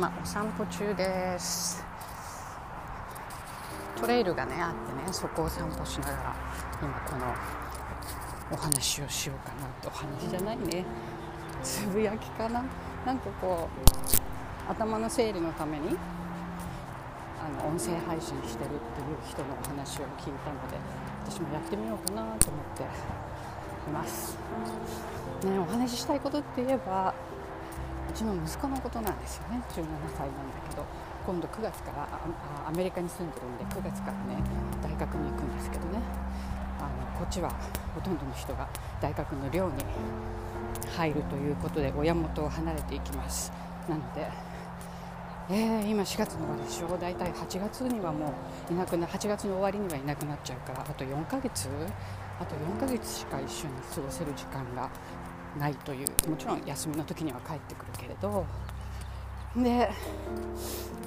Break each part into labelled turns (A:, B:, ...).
A: 今お散歩中です。トレイルがねあってねそこを散歩しながら今このお話をしようかなってお話じゃないね。つぶやきかな。なんかこう頭の整理のためにあの音声配信してるっていう人のお話を聞いたので私もやってみようかなと思っています、ね、お話ししたいことって言えばうちの息子のことなんですよね。17歳なんだけど今度9月からアメリカに住んでるんで9月からね大学に行くんですけどね。あのこっちはほとんどの人が大学の寮に入るということで親元を離れていきます。なので、えー、今4月の終わりでしょ？大体8月にはもういなくな8月の終わりにはいなくなっちゃうからあと4ヶ月？あと4ヶ月しか一緒に過ごせる時間がないという。もちろん休みの時には帰ってくるけれど。で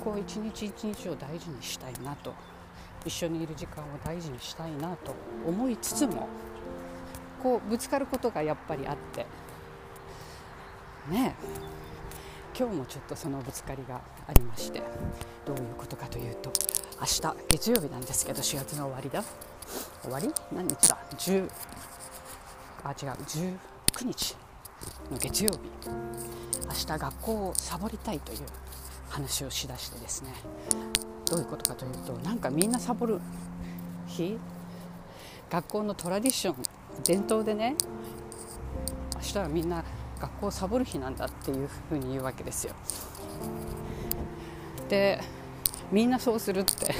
A: こう一日一日を大事にしたいなと。一緒にいる時間を大事にしたいなと思いつつもこうぶつかることがやっぱりあって。ね今日もちょっとそのぶつかりがありましてどういうことかというと明日月曜日なんですけど4月の終わりだ。終わり？何日だ？10あ違う。19日の月曜日。明日学校をサボりたいという話をしだしてですね。どういうことかというとなんかみんなサボる日？学校のトラディション伝統でね。明日はみんな学校をサボる日なんだっていうふうに言うわけですよ。でみんなそうするって。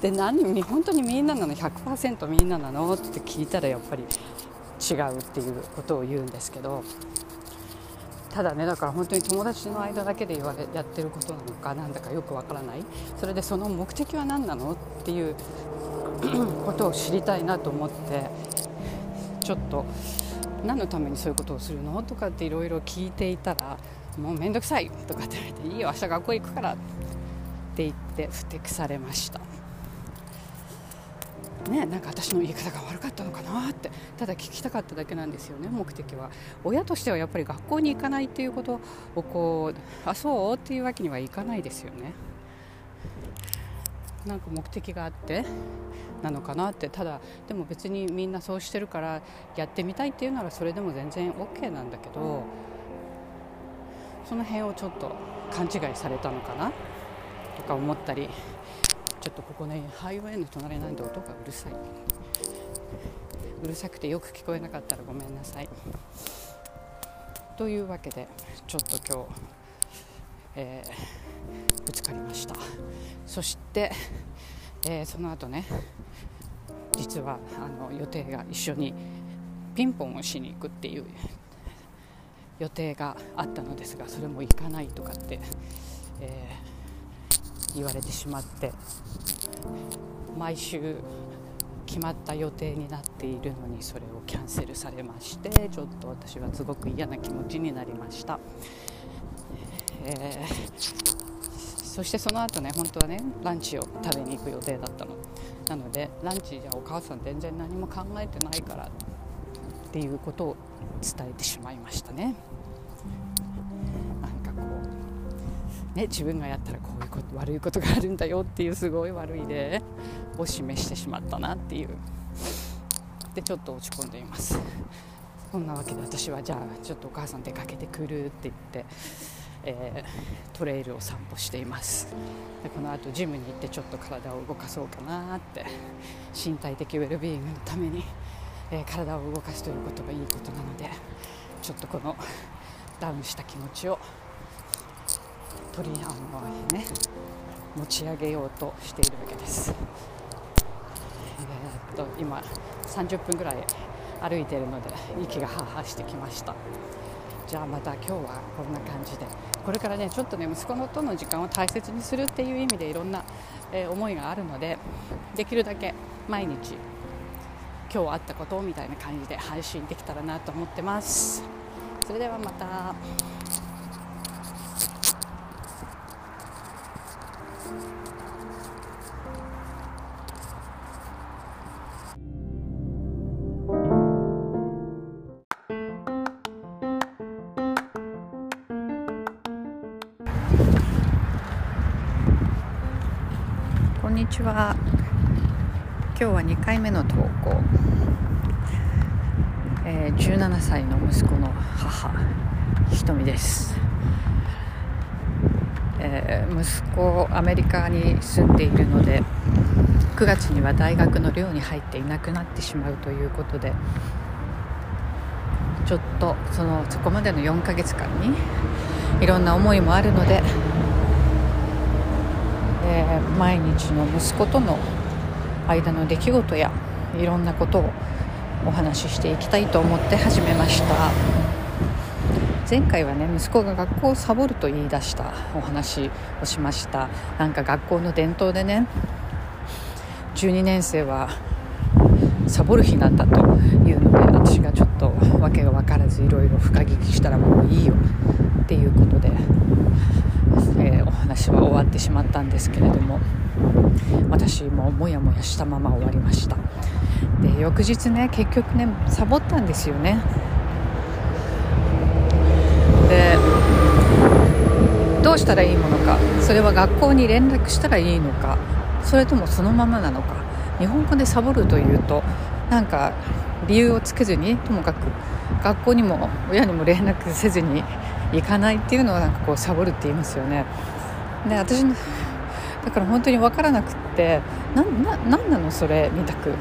A: で何本当にみんななの？100%みんななの？って聞いたらやっぱり違うっていうことを言うんですけどただねだから本当に友達の間だけで言われやってることなのかなんだかよくわからないそれでその目的は何なのっていう ことを知りたいなと思ってちょっと何のためにそういうことをするのとかっていろいろ聞いていたらもう面倒くさいとかって言われていいよ明日学校行くからって言ってふてくされました。ね、なんか私の言い方が悪かったのかなってただ聞きたかっただけなんですよね目的は。親としてはやっぱり学校に行かないっていうことをこうあそう？っていうわけにはいかないですよね。なんか目的があってなのかなってただでも別にみんなそうしてるからやってみたいっていうならそれでも全然 OK なんだけどその辺をちょっと勘違いされたのかなとか思ったりちょっとここねハイウェイの隣なんで音がうるさい。うるさくてよく聞こえなかったらごめんなさい。というわけでちょっと今日、えー、ぶつかりました。そして、えー、その後ね実はあの予定が一緒にピンポンをしに行くっていう予定があったのですがそれも行かないとかって、えー言われてしまって毎週決まった予定になっているのにそれをキャンセルされましてちょっと私はすごく嫌な気持ちになりました、えー、そしてその後ね本当はねランチを食べに行く予定だったのなのでランチじゃお母さん全然何も考えてないからっていうことを伝えてしまいましたね。ね、自分がやったらこういうこと悪いことがあるんだよっていうすごい悪い例を示してしまったなっていう。でちょっと落ち込んでいます。こんなわけで私はじゃあちょっとお母さん出かけてくるって言って、えー、トレイルを散歩しています。でこの後ジムに行ってちょっと体を動かそうかなって身体的ウェルビーイングのために、えー、体を動かすということがいいことなのでちょっとこのダウンした気持ちを取りあのね持ち上げようとしているわけです。えー、っと今30分ぐらい歩いているので息がハーハーしてきましたじゃあまた今日はこんな感じでこれからねちょっとね息子のとの時間を大切にするっていう意味でいろんな、えー、思いがあるのでできるだけ毎日今日あったことみたいな感じで配信できたらなと思ってますそれではまた。んにちは。今日は2回目の投稿、えー、17歳の息子の母ひとみです、えー、息子アメリカに住んでいるので9月には大学の寮に入っていなくなってしまうということでちょっとそのそこまでの4ヶ月間にいろんな思いもあるのでえー、毎日の息子との間の出来事やいろんなことをお話ししていきたいと思って始めました。前回はね息子が学校をサボると言い出したお話をしました。なんか学校の伝統でね12年生はサボる日なんだというので私がちょっと訳が分からずいろいろ深聞きしたらもういいよっていうことでえー、お話は終わってしまったんですけれども私もモヤモヤしたまま終わりました。で翌日ね結局ねサボったんですよね。でどうしたらいいものかそれは学校に連絡したらいいのかそれともそのままなのか日本語でサボるというとなんか理由をつけずにともかく学校にも親にも連絡せずに行かないっていうのはなんかこうサボるって言いますよね。で私だから本当に分からなくってなな何なのそれみたく。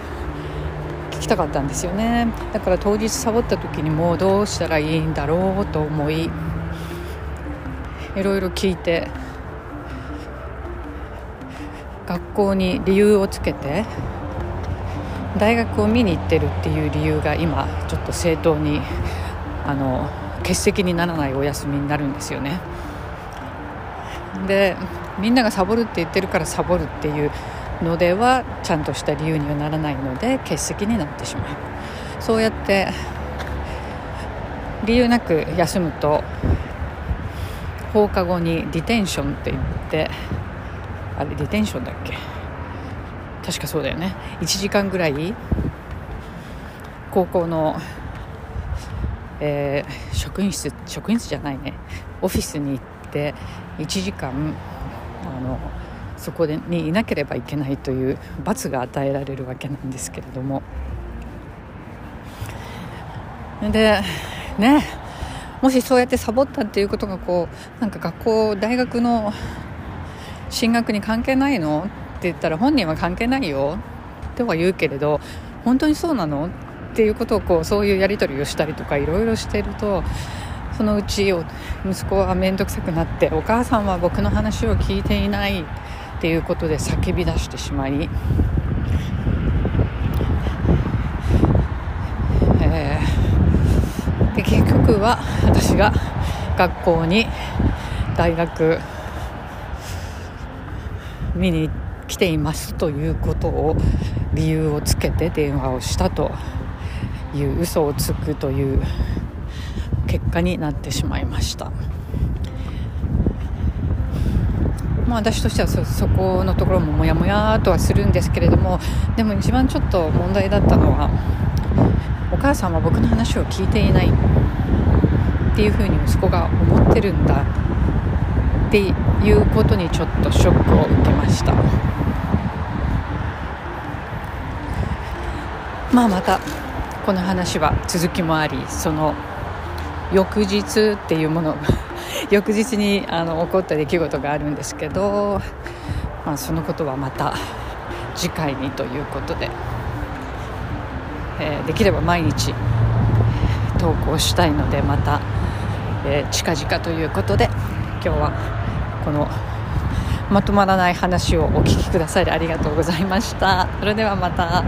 A: 聞きたかったんですよね。だから当日サボった時にもうどうしたらいいんだろうと思いいろいろ聞いて学校に理由をつけて大学を見に行ってるっていう理由が今ちょっと正当にあの欠席にならないお休みになるんですよね。でみんながサボるって言ってるからサボるっていうのではちゃんとした理由にはならないので欠席になってしまう。そうやって理由なく休むと放課後にディテンションって言ってあれディテンションだっけ？確かそうだよね。1時間ぐらい高校のえー、職員室職員室じゃないね。オフィスに行って1時間あのそこにいなければいけないという罰が与えられるわけなんですけれども。でねもしそうやってサボったっていうことがこうなんか学校大学の進学に関係ないの？って言ったら本人は関係ないよ。とは言うけれど本当にそうなの？っていうことをこうそういうやり取りをしたりとかいろいろしてるとそのうち息子は面倒くさくなってお母さんは僕の話を聞いていないっていうことで叫び出してしまい、えー、で結局は私が学校に大学見に来ていますということを理由をつけて電話をしたと。いう嘘をつくという結果になってしまいました。まあ、私としてはそそこのところももやもやとはするんですけれどもでも一番ちょっと問題だったのはお母さんは僕の話を聞いていないっていうふうに息子が思ってるんだっていうことにちょっとショックを受けましたまあまたこの話は続きもありその翌日っていうもの 翌日にあの起こった出来事があるんですけど、まあ、そのことはまた次回にということで、えー、できれば毎日投稿したいのでまた、えー、近々ということで今日はこのまとまらない話をお聞きくださりありがとうございました。それではまた